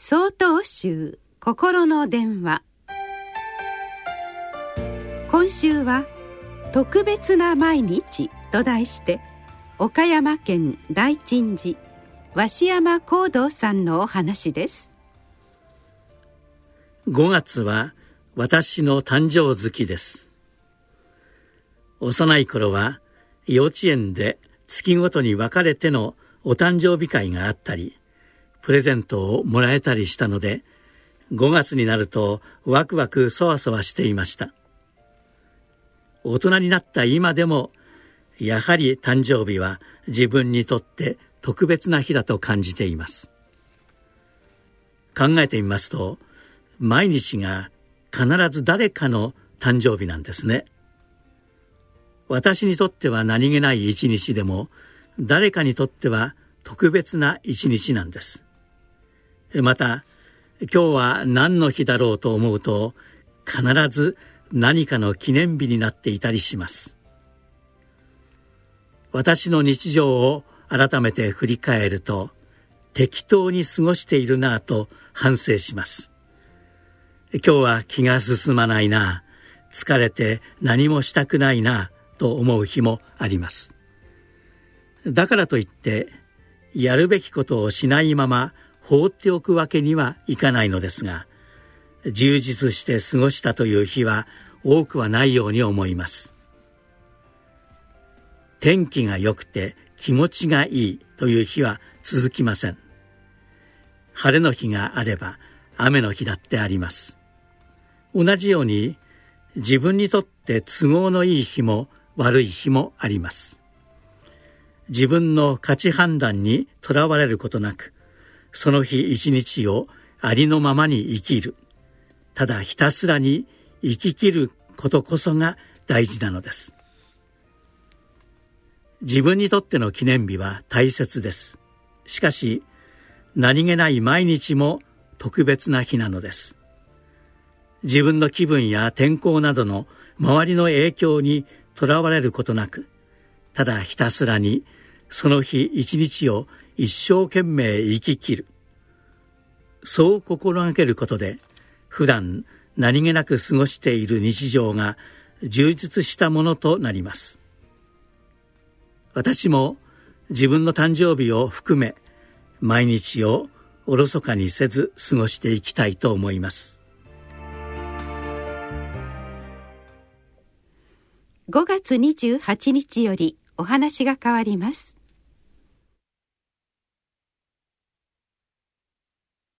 総統集心の電話。今週は「特別な毎日」と題して岡山県大鎮寺鷲山幸道さんのお話です。5月は私の誕生月です。幼い頃は幼稚園で月ごとに分かれてのお誕生日会があったりプレゼントをもらえたりしたので5月になるとワクワクそわそわしていました。大人になった今でもやはり誕生日は自分にとって特別な日だと感じています。考えてみますと毎日が必ず誰かの誕生日なんですね。私にとっては何気ない一日でも誰かにとっては特別な一日なんです。また今日は何の日だろうと思うと必ず何かの記念日になっていたりします。私の日常を改めて振り返ると適当に過ごしているなぁと反省します。今日は気が進まないな疲れて何もしたくないなと思う日もあります。だからといってやるべきことをしないまま放っておくわけにはいかないのですが充実して過ごしたという日は多くはないように思います。天気が良くて気持ちがいいという日は続きません。晴れの日があれば雨の日だってあります。同じように自分にとって都合のいい日も悪い日もあります。自分の価値判断にとらわれることなくその日一日をありのままに生きる。ただひたすらに生ききることこそが大事なのです。自分にとっての記念日は大切です。しかし何気ない毎日も特別な日なのです。自分の気分や天候などの周りの影響にとらわれることなくただひたすらにその日一日を一生懸命生ききる。そう心がけることで普段何気なく過ごしている日常が充実したものとなります。私も自分の誕生日を含め毎日をおろそかにせず過ごしていきたいと思います。5月28日よりお話が変わります。